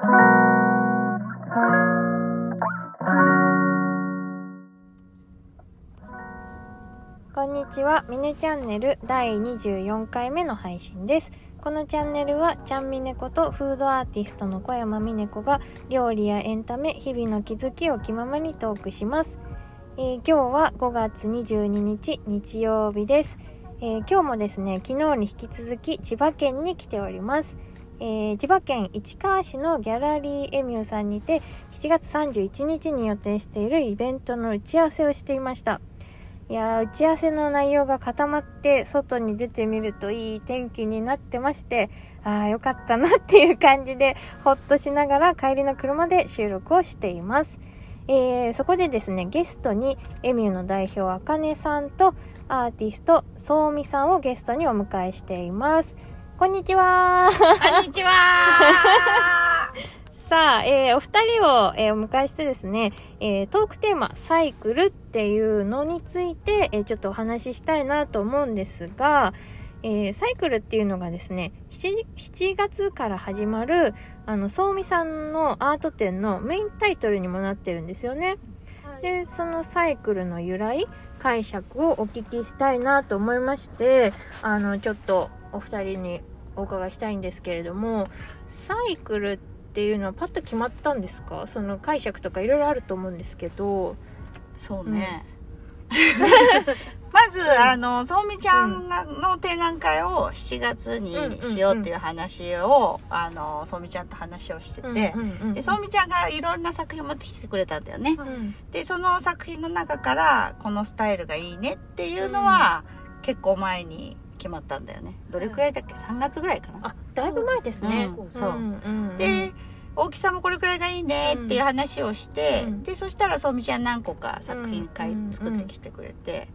こんにちは、ミネチャンネル第24回目の配信です。このチャンネルは、ちゃんみねことフードアーティストの小山みね子が料理やエンタメ、日々の気づきを気ままにトークします。えー今日は5月22日日曜日です。えー今日もですね、昨日に引き続き千葉県に来ております。えー千葉県市川市のギャラリーエミューさんにて7月31日に予定しているイベントの打ち合わせをしていました。いや打ち合わせの内容が固まって外に出てみるといい天気になってましてああよかったなっていう感じでほっとしながら帰りの車で収録をしています、えーそこでですねゲストにエミューの代表あかねさんとアーティストそうみさんをゲストにお迎えしていますこんにちは。こんにちは。さあ、えーお二人を、えーお迎えしてですね、えートークテーマ、サイクルっていうのについて、えーちょっとお話ししたいなと思うんですが、えーサイクルっていうのがですね、7, 7月から始まる、あの、そうみさんのアート展のメインタイトルにもなってるんですよね。で、そのサイクルの由来、解釈をお聞きしたいなと思いまして、あの、ちょっとお二人にお伺いしたいんですけれども、サイクルっていうのはパッと決まったんですか？その解釈とかいろいろあると思うんですけど。そうね、まず、あのそうみちゃんがの展覧会を7月にしようっていう話を、あのそうみちゃんと話をしてて、うんうんうんでそうみちゃんがいろんな作品を持ってきてくれたんだよね、うん。でその作品の中からこのスタイルがいいねっていうのは、結構前に決まったんだよね。どれくらいだっけ？3月ぐらいかな。あだいぶ前ですね、うん。そう。んうんで大きさもこれくらいがいいねっていう話をして、うん。でそしたらそうみちゃん何個か作品会うん作ってきてくれて、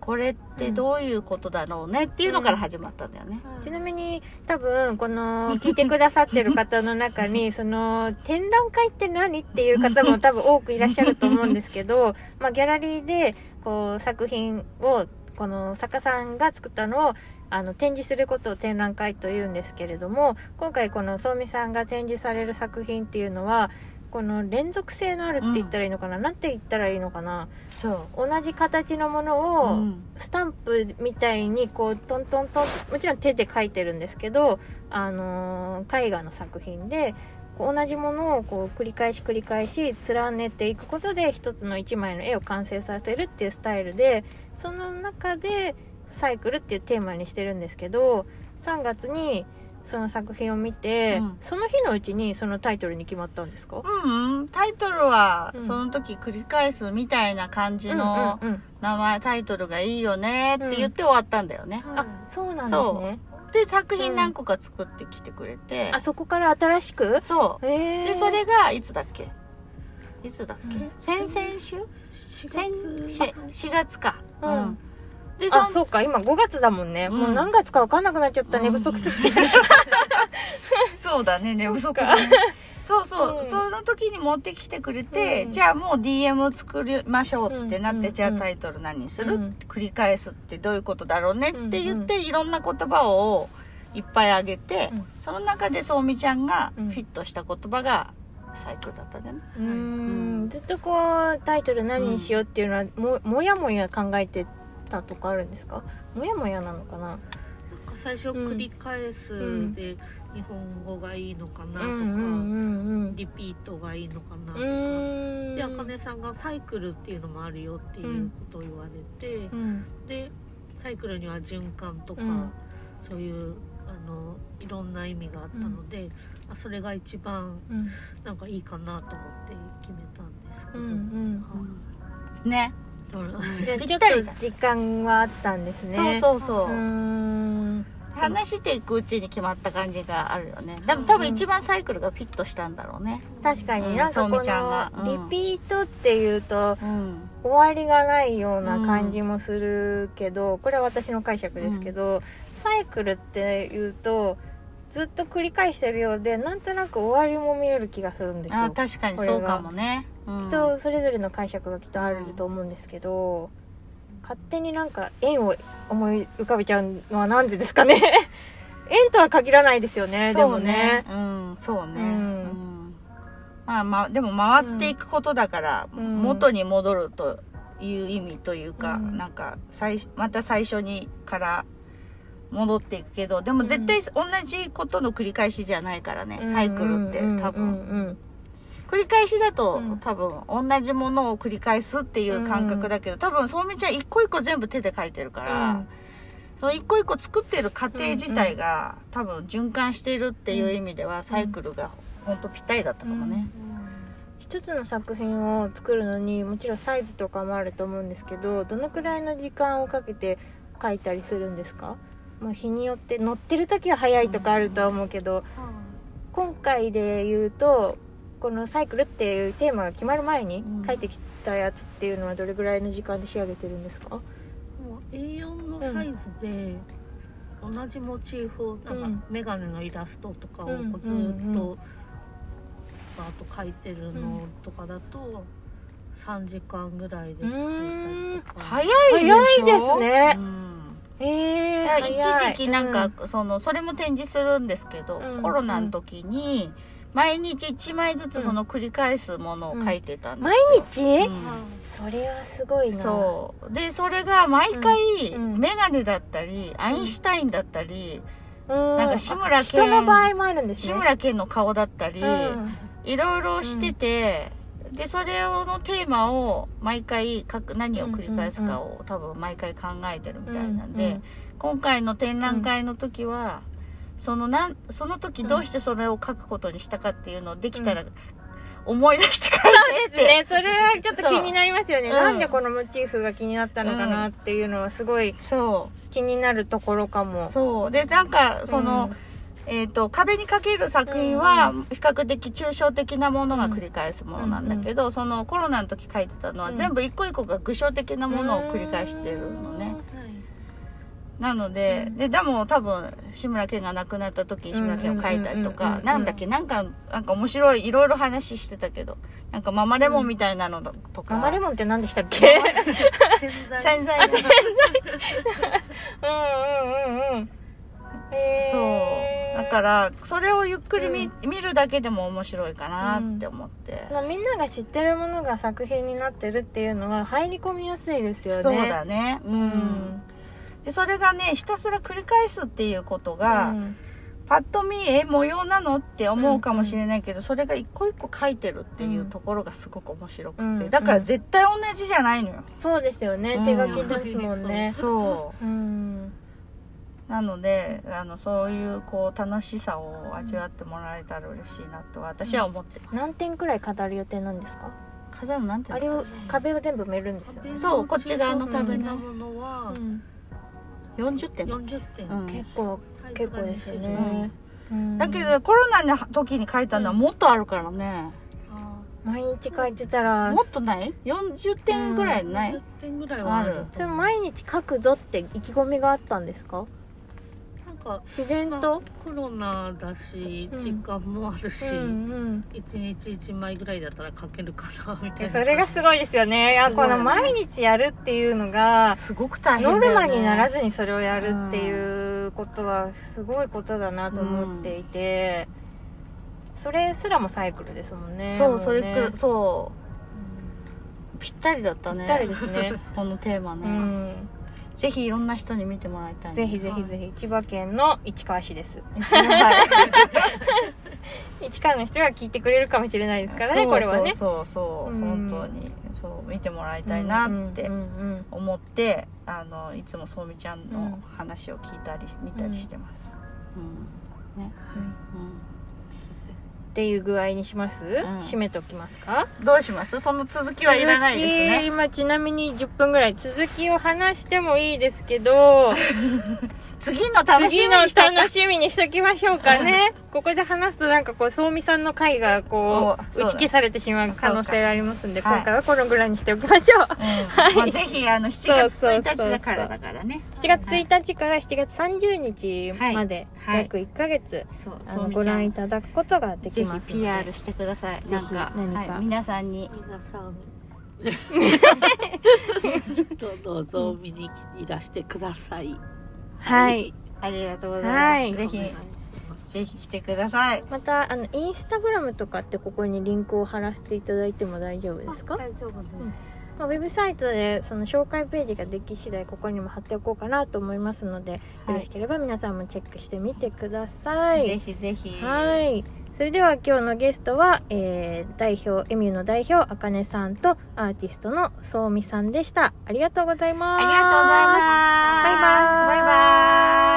これってどういうことだろうねっていうのから始まったんだよね。ちなみに多分この聞いてくださってる方の中に その展覧会って何っていう方も多分多くいらっしゃると思うんですけど、まあ、ギャラリーでこう作品をこの作家さんが作ったのをあの展示することを展覧会というんですけれども今回このそうみさんが展示される作品っていうのはこの連続性のあるって言ったらいいのかな、なんて言ったらいいのかなそう。同じ形のものを、うん。スタンプみたいにこうトントントンもちろん手で描いてるんですけど、あのー絵画の作品で同じものをこう繰り返し繰り返し連ねていくことで一つの一枚の絵を完成させるっていうスタイルでその中でサイクルっていうテーマにしてるんですけど3月にその作品を見て、うん。その日のうちにそのタイトルに決まったんですか？うんうん、タイトルはうん。その時繰り返すみたいな感じのうんうんうん。名前、タイトルがいいよねって言って終わったんだよね。あそうなんですそねで作品何個か作ってきてくれて、あそこから新しく？そう。でそれがいつだっけ？いつだっけ、うん。先々週？先月。4月か。うん。でそんあそうか。今5月だもんね、うん。もう何月か分かんなくなっちゃった、うん。寝不足すぎて。そうだね。寝不足だねそうそう、うん。その時に持ってきてくれて、うん。じゃあもう DM 作りましょうってなって、うんじゃあタイトル何にする、うん。繰り返すってどういうことだろうねって言って、うんいろんな言葉をいっぱいあげて、うん。その中でそうみちゃんがフうん。ィットした言葉がサイクルだったね、うん。ん。ずっとこうタイトル何にしようっていうのは、ももやもや考えてたとかあるんですか？もやもやなのかな？最初繰り返すんで日本語がいいのかなとか、うんうんうんリピートがいいのかなとか。であかねさんがサイクルっていうのもあるよっていうことを言われて、うん。でサイクルには循環とか、うん。そういうあのいろんな意味があったので、あそれが一番うん。なんかいいかなと思って決めたんですけど、うじゃあちょっと時間はあったんですね。そうそうそう、う話していくうちに決まった感じがあるよね。でも多分一番サイクルがフィットしたんだろうね。確かうん。になんかこのうん。リピートっていうとうん。終わりがないような感じもするけど、これは私の解釈ですけど、サイクルっていうとずっと繰り返してるようでなんとなく終わりも見える気がするんですよ。あ確かにそうかもね、うん人それぞれの解釈がきっとあると思うんですけど、勝手になんか円を思い浮かべちゃうのはなんでですかね。縁とは限らないですよねでもね。うんそうね、うん。うん。まあまあでも回っていくことだから、うん。元に戻るという意味というか、うん。なんか最また最初にから戻っていくけどでも絶対同じことの繰り返しじゃないからね、サイクルって多分、繰り返しだと、うん。多分同じものを繰り返すっていう感覚だけど、多分そうみちゃん一個一個全部手で書いてるから、うん。その一個一個作ってる過程自体が、多分循環しているっていう意味では、サイクルがほんとぴったりだったかもね。一つの作品を作るのにもちろんサイズとかもあると思うんですけどどのくらいの時間をかけて書いたりするんですか？まあ日によって乗ってる時は早いとかあるとは思うけど今回で言うとこのサイクルっていうテーマが決まる前にうん。書いてきたやつっていうのはどれぐらいの時間で仕上げてるんですか？もう A4 のサイズで同じモチーフをなんうん。かメガネのイラストとかをうん。こうずうんっとバーッと描いてるのとかだと3時間ぐらいで描いたりとか。早いでしょ？早いですね。うん。えー、一時期なんか、うそのそれも展示するんですけど、うん。コロナの時に毎日1枚ずつその繰り返すものを書いてたんです毎よ、日、うん。それはすごいな。そう。でそれが毎回、うん。うん。メガネだったりアインシュタインだったり、うん。なんか志村あけん人の場合もあるんですね。志村けんの顔だったり、うん。いろいろしてて、でそれをのテーマを毎回書く何を繰り返すかを、多分毎回考えてるみたいなんで、うんうん。今回の展覧会の時は、そのなんその時どうしてそれを書くことにしたかっていうのをできたら思い出して書いてって、ね、それはちょっと気になりますよね。そううん。なんでこのモチーフが気になったのかなっていうのはすごいそ気になるところかうも。そう。でなんかその、えー、と壁にかける作品は比較的抽象的なものが繰り返すものなんだけど、そのコロナの時書いてたのはうん。全部一個一個が具象的なものを繰り返してるのね。はいなので、で、でも多分、志村けんが亡くなった時、志村けんを書いたりとうんうんうんうんう、んかなんだっけ、なんか、なんか面白い、いろいろ話してたけど、なんかママレモンみたいなのとか、ママレモンって何でしたっけ？洗剤洗剤のうんうんうんうん。へそう。ーだから、それをゆっくり見,、見るだけでも面白いかなって思って。みんなが知ってるものが作品になってるっていうのは入り込みやすいですよね。そうだね。う。うんん。で、それがね、ひたすら繰り返すっていうことが、うんパッと見、え、模様なのって思うかもしれないけど、それが一個一個書いてるっていうところがすごく面白くて。うんだから絶対同じじゃないのよ。そうですよね。うん手書きですもんね。そう。うん。なのであのそういうこう楽しさを味わってもらえたら嬉しいなと私は思ってる、何点くらい飾る予定なんですか？飾るなんてあれを壁を全部埋めるんですよね。そうこっち側の壁壁ねなものはうん40点だっ40点、うん。結構結構がですよね。うん。だけどコロナの時に書いたのはもっとあるからね、あ毎日書いてたらもっとない ?40 点ぐらいーない、40点ぐらいはある。それ毎日書くぞって意気込みがあったんですか？か自然まあと、コロナだしうん。時間もあるし、うん一日一枚ぐらいだったら書けるかなみたうん、いな。それがすごいですよね。いやこの毎日やるっていうのがすごく大変だよ、ね、ノルマにならずにそれをやるっていうことはすごいことだなと思っていて、それすらもサイクルですもんねそうそれくそう。ぴったりだったね。ぴったりですね。このテーマね、うん、ぜひいろんな人に見てもらいたい、ぜひぜひぜひ。千葉県の市川市です。はい。市川の人が聞いてくれるかもしれないですからねこれはねそう。そうそう、うん本当に。そう見てもらいたいなってうんうん思って、あのいつもそうみちゃんうん。の話を聞いたり見たりしてます、うん。ね。うん。うっていう具合にします、ん。締めときますか？ん、どうします？その続きはいらないですね。今ちなみに10分ぐらい続きを話してもいいですけど 次の楽しみにした楽しみにしときましょうかね。ここで話すとなんかこうそうみさんの回がこう打ち消されてしまう可能性がありますんで今回はこのぐらいにしておきましょう、うん。まあ、ぜひあの7月1日だからだからね。7月1日から7月30日まではい。はい。約1ヶ月、あのご覧いただくことができぜひますので PR してください。なんか何か。はい、皆さんに。皆さん。どうぞ見にいらしてくださいはいありがとうございます。はいぜひぜひ来てください。またあのインスタグラムとかってここにリンクを貼らせていただいても大丈夫ですか？あ大丈夫です、まあウェブサイトでその紹介ページができ次第ここにも貼っておこうかなと思いますので、よろしければ皆さんもチェックしてみてください。ぜひぜひ。はい。それでは今日のゲストは、えー、代表、エミューの代表、あかねさんとアーティストのそうみさんでした。ありがとうございます。ありがとうございます。バイバイ。バイバイ。